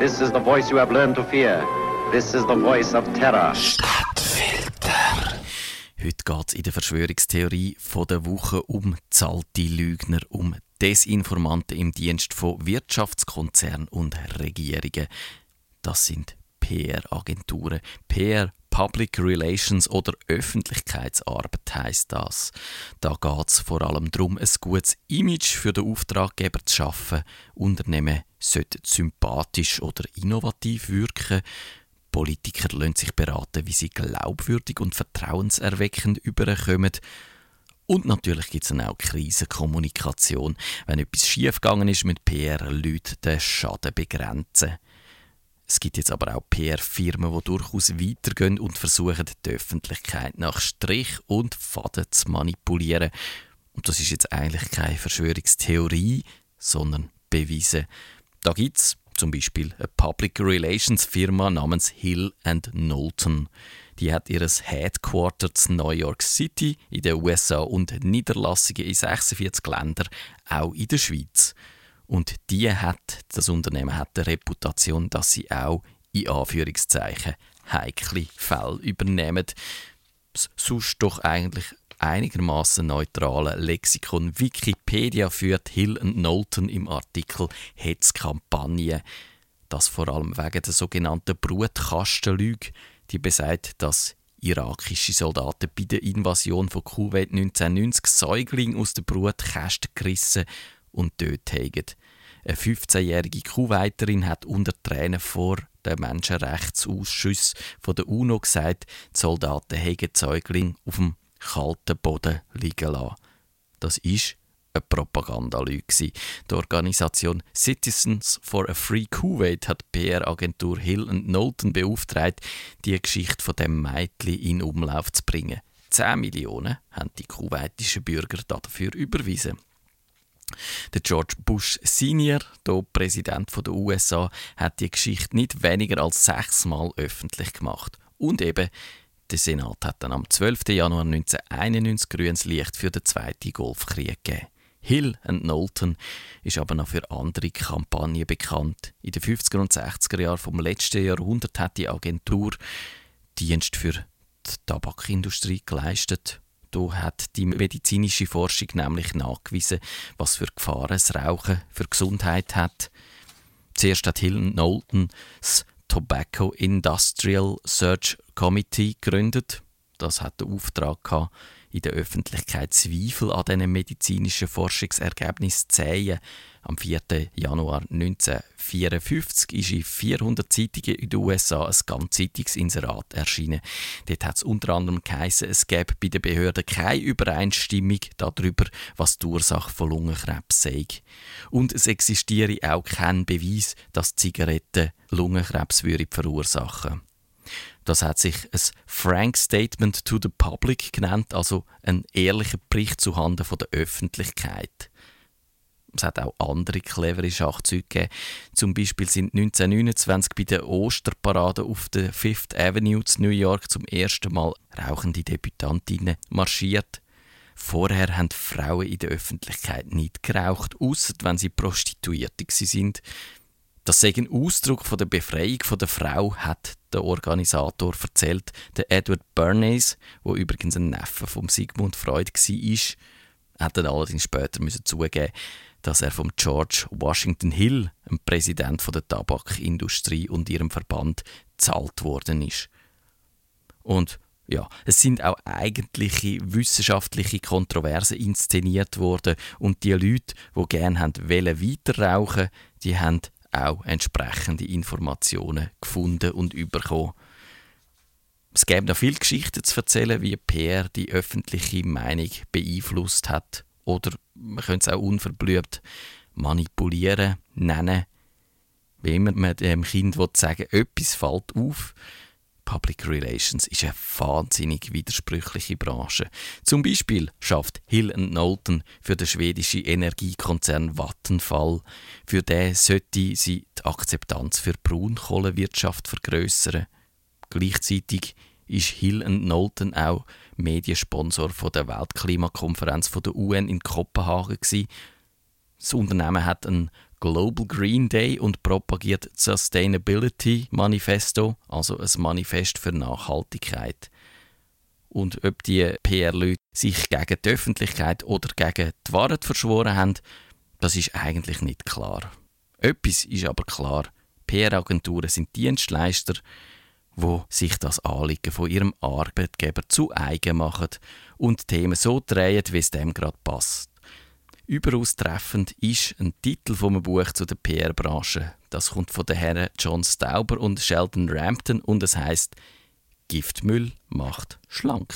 This is the voice you have learned to fear. This is the voice of terror. Stadtfilter. Heute geht es in der Verschwörungstheorie von der Woche um zahlte Lügner, um Desinformanten im Dienst von Wirtschaftskonzernen und Regierungen. Das sind PR-Agenturen. PR Public Relations oder Öffentlichkeitsarbeit heißt das. Da geht es vor allem darum, ein gutes Image für den Auftraggeber zu schaffen. Unternehmen sollten sympathisch oder innovativ wirken. Politiker lassen sich beraten, wie sie glaubwürdig und vertrauenserweckend überkommen. Und natürlich gibt es dann auch Krisenkommunikation. Wenn etwas schiefgegangen ist mit PR-Leuten, den Schaden begrenzen. Es gibt jetzt aber auch PR-Firmen, die durchaus weitergehen und versuchen, die Öffentlichkeit nach Strich und Faden zu manipulieren. Und das ist jetzt eigentlich keine Verschwörungstheorie, sondern bewiesen. Da gibt es zum Beispiel eine Public Relations Firma namens Hill Knowlton. Die hat ihr Headquarter in New York City in den USA und Niederlassungen in 46 Ländern, auch in der Schweiz. Und die hat, das Unternehmen hat die Reputation, dass sie auch in Anführungszeichen heikle Fälle übernehmen. Sonst doch eigentlich einigermaßen neutrale Lexikon Wikipedia führt Hill und Knowlton im Artikel Hetzkampagne. Das vor allem wegen der sogenannten Brutkastenlüge, die besagt, dass irakische Soldaten bei der Invasion von Kuwait 1990 Säuglinge aus der Brutkäste gerissen und dort haben. Eine 15-jährige Kuwaiterin hat unter Tränen vor dem Menschenrechtsausschuss von der UNO gesagt, die Soldaten hätten Säugling auf dem kalten Boden liegen lassen. Das ist eine Propagandalüge. Die Organisation Citizens for a Free Kuwait hat die PR-Agentur Hill Knowlton beauftragt, die Geschichte von dem Mädchen in Umlauf zu bringen. 10 Millionen haben die kuwaitischen Bürger dafür überwiesen. Der George Bush Senior, der Präsident der USA, hat die Geschichte nicht weniger als sechsmal öffentlich gemacht. Und eben, der Senat hat dann am 12. Januar 1991 grünes Licht für den Zweiten Golfkrieg gegeben. Hill und Knowlton ist aber noch für andere Kampagnen bekannt. In den 50er und 60er Jahren vom letzten Jahrhundert hat die Agentur Dienst für die Tabakindustrie geleistet da hat die medizinische Forschung nämlich nachgewiesen, was für Gefahren das Rauchen für Gesundheit hat. Zuerst hat Hill Knowlton das Tobacco Industrial Search Committee gegründet. Das hat den Auftrag gehabt, in der Öffentlichkeit Zweifel an diesen medizinischen Forschungsergebnissen zu sehen. Am 4. Januar 1954 ist in 400 Zeitungen in den USA ein Ganzzeitungsinserat erschienen. Dort hat es unter anderem geheißen, es gäbe bei den Behörden keine Übereinstimmung darüber, was die Ursache von Lungenkrebs sei. Und es existiere auch kein Beweis, dass Zigaretten Lungenkrebs verursachen würden. Das hat sich ein Frank Statement to the Public genannt, also ein ehrlicher Bericht zuhanden von der Öffentlichkeit. Es hat auch andere clevere Schachzüge gegeben. Zum Beispiel sind 1929 bei der Osterparade auf der Fifth Avenue in New York zum ersten Mal rauchende Debütantinnen marschiert. Vorher haben Frauen in der Öffentlichkeit nicht geraucht, außer wenn sie Prostituierte sind. Das sei ein Ausdruck von der Befreiung der Frau, hat der Organisator erzählt. Der Edward Bernays, wo übrigens ein Neffe von Sigmund Freud war, hat dann allerdings später müssen zugeben, dass er vom George Washington Hill, dem Präsident der Tabakindustrie und ihrem Verband, zahlt worden ist. Und ja, es sind auch eigentliche wissenschaftliche Kontroversen inszeniert worden und die Leute, die gerne wollen, weiter rauchen, die haben auch entsprechende Informationen gefunden und bekommen. Es gäbe noch viele Geschichten zu erzählen, wie PR die öffentliche Meinung beeinflusst hat. Oder man könnte es auch unverblüht manipulieren nennen. Wie immer man dem Kind sagen will, etwas fällt auf, Public Relations ist eine wahnsinnig widersprüchliche Branche. Zum Beispiel schafft Hill Knowlton für den schwedischen Energiekonzern Vattenfall. Für den sollte sie die Akzeptanz für Braunkohlewirtschaft vergrößern. Gleichzeitig ist Hill Knowlton auch Mediensponsor der Weltklimakonferenz der UN in Kopenhagen. Das Unternehmen hat einen Global Green Day und propagiert Sustainability Manifesto, also ein Manifest für Nachhaltigkeit. Und ob die PR-Leute sich gegen die Öffentlichkeit oder gegen die Wahrheit verschworen haben, das ist eigentlich nicht klar. Etwas ist aber klar. PR-Agenturen sind Dienstleister, wo sich das Anliegen von ihrem Arbeitgeber zu eigen machen und Themen so drehen, wie es dem gerade passt. Überaus treffend ist ein Titel vom Buch zu der PR-Branche. Das kommt von den Herren John Stauber und Sheldon Rampton und es heißt Giftmüll macht schlank.